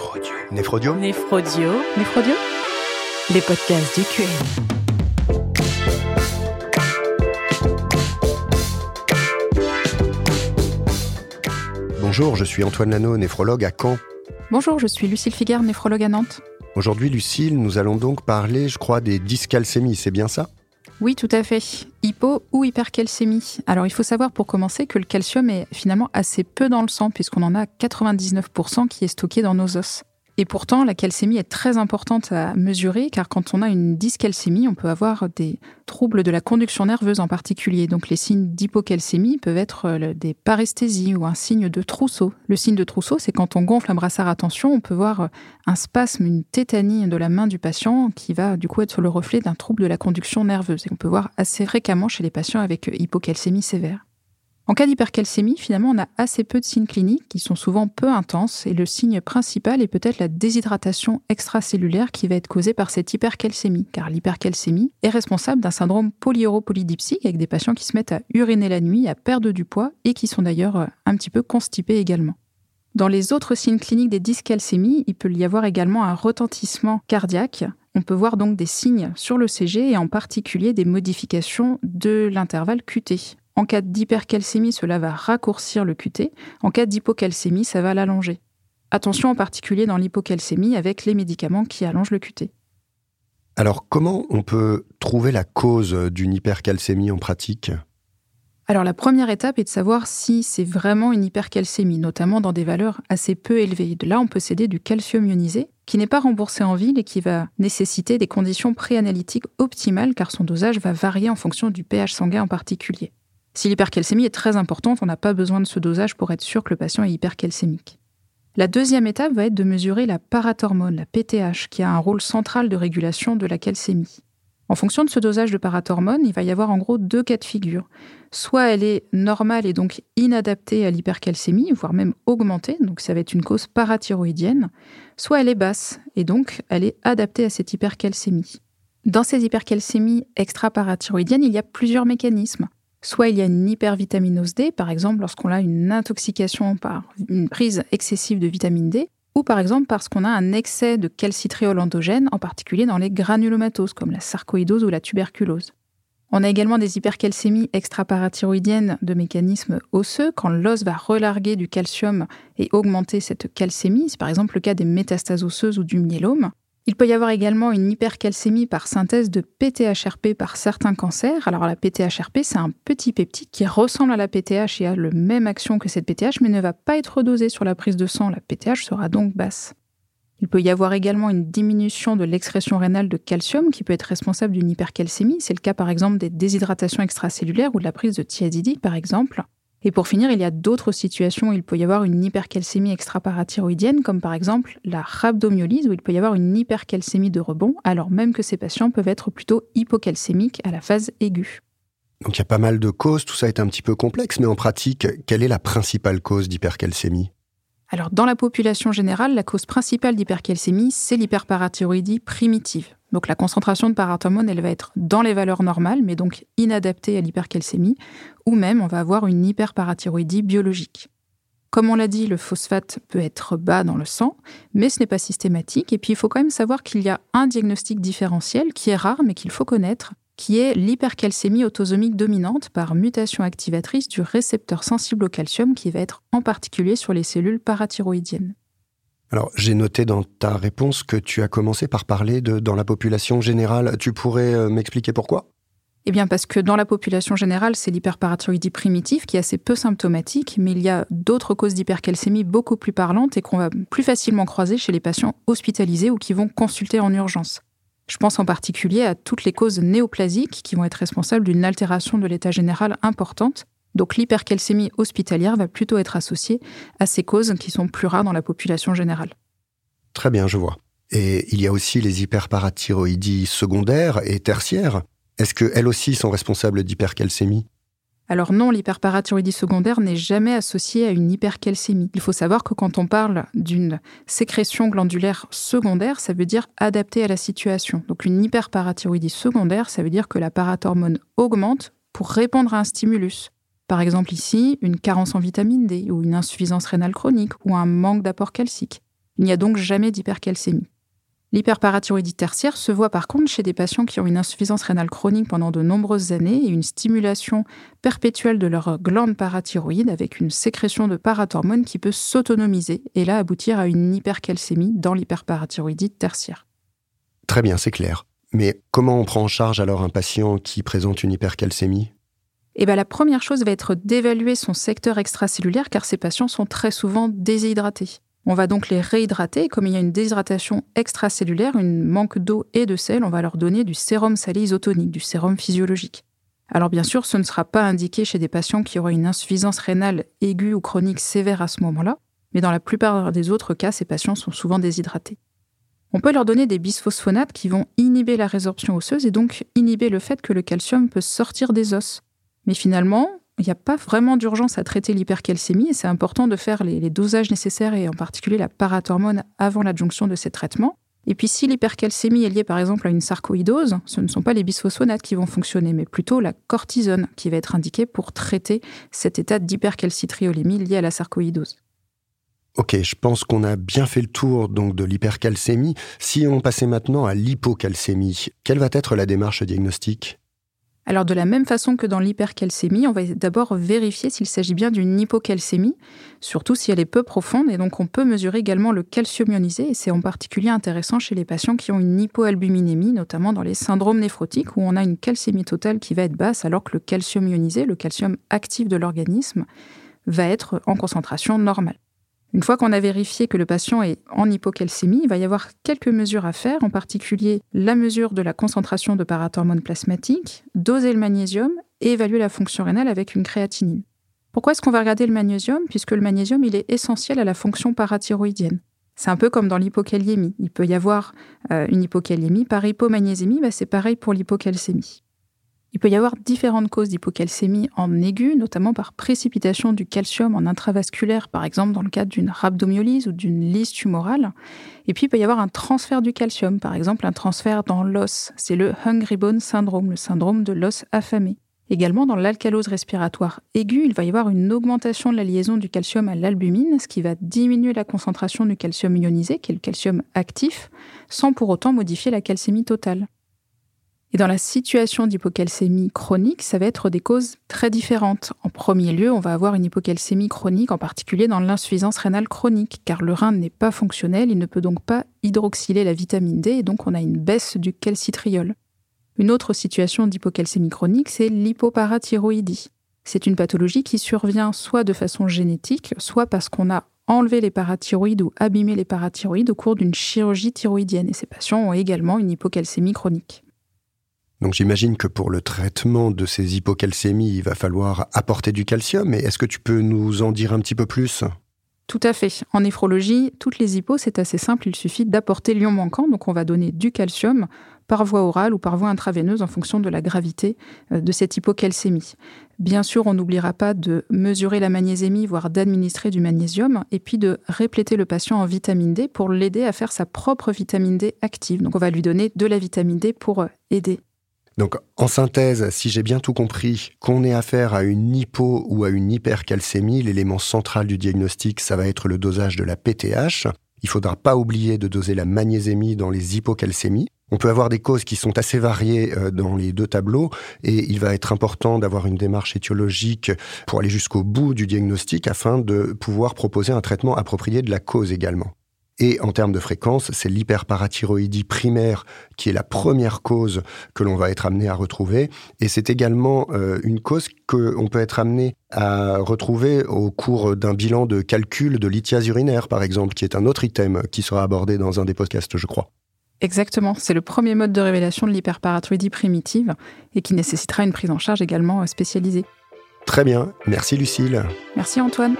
Néphrodio. Néphrodio Néphrodio. Néphrodio. Les podcasts du QM. Bonjour, je suis Antoine Lano, néphrologue à Caen. Bonjour, je suis Lucille Figuère, néphrologue à Nantes. Aujourd'hui, Lucille, nous allons donc parler, je crois, des dyscalcémies, c'est bien ça? Oui, tout à fait. Hypo ou hypercalcémie. Alors, il faut savoir pour commencer que le calcium est finalement assez peu dans le sang, puisqu'on en a 99% qui est stocké dans nos os. Et pourtant, la calcémie est très importante à mesurer car quand on a une dyscalcémie, on peut avoir des troubles de la conduction nerveuse en particulier. Donc les signes d'hypocalcémie peuvent être euh, des paresthésies ou un signe de trousseau. Le signe de trousseau, c'est quand on gonfle un brassard à tension, on peut voir euh, un spasme, une tétanie de la main du patient qui va du coup être le reflet d'un trouble de la conduction nerveuse. Et on peut voir assez fréquemment chez les patients avec euh, hypocalcémie sévère. En cas d'hypercalcémie, finalement, on a assez peu de signes cliniques qui sont souvent peu intenses et le signe principal est peut-être la déshydratation extracellulaire qui va être causée par cette hypercalcémie, car l'hypercalcémie est responsable d'un syndrome polyuropolydipsique avec des patients qui se mettent à uriner la nuit, à perdre du poids et qui sont d'ailleurs euh, un petit peu constipés également. Dans les autres signes cliniques des dyscalcémies, il peut y avoir également un retentissement cardiaque. On peut voir donc des signes sur le CG et en particulier des modifications de l'intervalle QT. En cas d'hypercalcémie, cela va raccourcir le QT. En cas d'hypocalcémie, ça va l'allonger. Attention en particulier dans l'hypocalcémie avec les médicaments qui allongent le QT. Alors, comment on peut trouver la cause d'une hypercalcémie en pratique? Alors la première étape est de savoir si c'est vraiment une hypercalcémie, notamment dans des valeurs assez peu élevées. De là, on peut céder du calcium ionisé, qui n'est pas remboursé en ville et qui va nécessiter des conditions préanalytiques optimales car son dosage va varier en fonction du pH sanguin en particulier. Si l'hypercalcémie est très importante, on n'a pas besoin de ce dosage pour être sûr que le patient est hypercalcémique. La deuxième étape va être de mesurer la parathormone, la PTH, qui a un rôle central de régulation de la calcémie. En fonction de ce dosage de parathormone, il va y avoir en gros deux cas de figure. Soit elle est normale et donc inadaptée à l'hypercalcémie, voire même augmentée, donc ça va être une cause parathyroïdienne, soit elle est basse et donc elle est adaptée à cette hypercalcémie. Dans ces hypercalcémies extra-parathyroïdiennes, il y a plusieurs mécanismes. Soit il y a une hypervitaminose D, par exemple lorsqu'on a une intoxication par une prise excessive de vitamine D, ou par exemple parce qu'on a un excès de calcitriol endogène, en particulier dans les granulomatoses comme la sarcoïdose ou la tuberculose. On a également des hypercalcémies extraparathyroïdiennes de mécanismes osseux quand l'os va relarguer du calcium et augmenter cette calcémie. C'est par exemple le cas des métastases osseuses ou du myélome. Il peut y avoir également une hypercalcémie par synthèse de PTHRP par certains cancers. Alors la PTHRP, c'est un petit peptide qui ressemble à la PTH et a le même action que cette PTH, mais ne va pas être dosé sur la prise de sang. La PTH sera donc basse. Il peut y avoir également une diminution de l'excrétion rénale de calcium qui peut être responsable d'une hypercalcémie. C'est le cas par exemple des déshydratations extracellulaires ou de la prise de thiazidite par exemple. Et pour finir, il y a d'autres situations où il peut y avoir une hypercalcémie extraparathyroïdienne, comme par exemple la rhabdomyolyse, où il peut y avoir une hypercalcémie de rebond, alors même que ces patients peuvent être plutôt hypocalcémiques à la phase aiguë. Donc il y a pas mal de causes, tout ça est un petit peu complexe, mais en pratique, quelle est la principale cause d'hypercalcémie? Alors, dans la population générale, la cause principale d'hypercalcémie, c'est l'hyperparathyroïdie primitive. Donc, la concentration de parathormone, elle va être dans les valeurs normales, mais donc inadaptée à l'hypercalcémie, ou même on va avoir une hyperparathyroïdie biologique. Comme on l'a dit, le phosphate peut être bas dans le sang, mais ce n'est pas systématique. Et puis, il faut quand même savoir qu'il y a un diagnostic différentiel qui est rare, mais qu'il faut connaître, qui est l'hypercalcémie autosomique dominante par mutation activatrice du récepteur sensible au calcium qui va être en particulier sur les cellules parathyroïdiennes. Alors, j'ai noté dans ta réponse que tu as commencé par parler de dans la population générale. Tu pourrais euh, m'expliquer pourquoi? Eh bien, parce que dans la population générale, c'est l'hyperparathyroïdie primitive qui est assez peu symptomatique, mais il y a d'autres causes d'hypercalcémie beaucoup plus parlantes et qu'on va plus facilement croiser chez les patients hospitalisés ou qui vont consulter en urgence. Je pense en particulier à toutes les causes néoplasiques qui vont être responsables d'une altération de l'état général importante. Donc l'hypercalcémie hospitalière va plutôt être associée à ces causes qui sont plus rares dans la population générale. Très bien, je vois. Et il y a aussi les hyperparathyroïdies secondaires et tertiaires. Est-ce qu'elles aussi sont responsables d'hypercalcémie? Alors non, l'hyperparathyroïdie secondaire n'est jamais associée à une hypercalcémie. Il faut savoir que quand on parle d'une sécrétion glandulaire secondaire, ça veut dire adaptée à la situation. Donc une hyperparathyroïdie secondaire, ça veut dire que la parathormone augmente pour répondre à un stimulus. Par exemple ici, une carence en vitamine D ou une insuffisance rénale chronique ou un manque d'apport calcique. Il n'y a donc jamais d'hypercalcémie. L'hyperparathyroïdie tertiaire se voit par contre chez des patients qui ont une insuffisance rénale chronique pendant de nombreuses années et une stimulation perpétuelle de leur glande parathyroïde avec une sécrétion de parathormones qui peut s'autonomiser et là aboutir à une hypercalcémie dans l'hyperparathyroïdie tertiaire. Très bien, c'est clair. Mais comment on prend en charge alors un patient qui présente une hypercalcémie? Eh bien, la première chose va être d'évaluer son secteur extracellulaire car ces patients sont très souvent déshydratés. On va donc les réhydrater. Comme il y a une déshydratation extracellulaire, une manque d'eau et de sel, on va leur donner du sérum salé isotonique, du sérum physiologique. Alors bien sûr, ce ne sera pas indiqué chez des patients qui auraient une insuffisance rénale aiguë ou chronique sévère à ce moment-là, mais dans la plupart des autres cas, ces patients sont souvent déshydratés. On peut leur donner des bisphosphonates qui vont inhiber la résorption osseuse et donc inhiber le fait que le calcium peut sortir des os. Mais finalement, il n'y a pas vraiment d'urgence à traiter l'hypercalcémie et c'est important de faire les, dosages nécessaires et en particulier la parathormone avant l'adjonction de ces traitements. Et puis si l'hypercalcémie est liée par exemple à une sarcoïdose, ce ne sont pas les bisphosphonates qui vont fonctionner, mais plutôt la cortisone qui va être indiquée pour traiter cet état d'hypercalcitriolémie lié à la sarcoïdose. Ok, je pense qu'on a bien fait le tour donc de l'hypercalcémie. Si on passait maintenant à l'hypocalcémie, quelle va être la démarche diagnostique? Alors de la même façon que dans l'hypercalcémie, on va d'abord vérifier s'il s'agit bien d'une hypocalcémie, surtout si elle est peu profonde, et donc on peut mesurer également le calcium ionisé, et c'est en particulier intéressant chez les patients qui ont une hypoalbuminémie, notamment dans les syndromes néphrotiques, où on a une calcémie totale qui va être basse, alors que le calcium ionisé, le calcium actif de l'organisme, va être en concentration normale. Une fois qu'on a vérifié que le patient est en hypocalcémie, il va y avoir quelques mesures à faire, en particulier la mesure de la concentration de parathormone plasmatique, doser le magnésium et évaluer la fonction rénale avec une créatinine. Pourquoi est-ce qu'on va regarder le magnésium? Puisque le magnésium, est essentiel à la fonction parathyroïdienne. C'est un peu comme dans l'hypokaliémie. Il peut y avoir euh, une hypokaliémie par hypomagnésémie, bah, c'est pareil pour l'hypocalcémie. Il peut y avoir différentes causes d'hypocalcémie en aiguë, notamment par précipitation du calcium en intravasculaire, par exemple dans le cadre d'une rhabdomyolyse ou d'une lyse tumorale. Et puis il peut y avoir un transfert du calcium, par exemple un transfert dans l'os. C'est le hungry bone syndrome, le syndrome de l'os affamé. Également, dans l'alcalose respiratoire aiguë, il va y avoir une augmentation de la liaison du calcium à l'albumine, ce qui va diminuer la concentration du calcium ionisé, qui est le calcium actif, sans pour autant modifier la calcémie totale. Et dans la situation d'hypocalcémie chronique, ça va être des causes très différentes. En premier lieu, on va avoir une hypocalcémie chronique, en particulier dans l'insuffisance rénale chronique, car le rein n'est pas fonctionnel, il ne peut donc pas hydroxyler la vitamine D, et donc on a une baisse du calcitriol. Une autre situation d'hypocalcémie chronique, c'est l'hypoparathyroïdie. C'est une pathologie qui survient soit de façon génétique, soit parce qu'on a enlevé les parathyroïdes ou abîmé les parathyroïdes au cours d'une chirurgie thyroïdienne. Et ces patients ont également une hypocalcémie chronique. Donc j'imagine que pour le traitement de ces hypocalcémies, il va falloir apporter du calcium. Mais est-ce que tu peux nous en dire un petit peu plus? Tout à fait. En néphrologie, toutes les hypos, c'est assez simple, il suffit d'apporter l'ion manquant, donc on va donner du calcium par voie orale ou par voie intraveineuse en fonction de la gravité euh, de cette hypocalcémie. Bien sûr, on n'oubliera pas de mesurer la magnésémie, voire d'administrer du magnésium, et puis de répléter le patient en vitamine D pour l'aider à faire sa propre vitamine D active. Donc on va lui donner de la vitamine D pour euh, aider donc, en synthèse, si j'ai bien tout compris, qu'on ait affaire à une hypo ou à une hypercalcémie, l'élément central du diagnostic, ça va être le dosage de la PTH. Il faudra pas oublier de doser la magnésémie dans les hypocalcémies. On peut avoir des causes qui sont assez variées euh, dans les deux tableaux et il va être important d'avoir une démarche étiologique pour aller jusqu'au bout du diagnostic afin de pouvoir proposer un traitement approprié de la cause également. Et en termes de fréquence, c'est l'hyperparathyroïdie primaire qui est la première cause que l'on va être amené à retrouver. Et c'est également euh, une cause qu'on peut être amené à retrouver au cours d'un bilan de calcul de lithiase urinaire, par exemple, qui est un autre item qui sera abordé dans un des podcasts, je crois. Exactement, c'est le premier mode de révélation de l'hyperparathyroïdie primitive et qui nécessitera une prise en charge également spécialisée. Très bien, merci Lucille. Merci Antoine.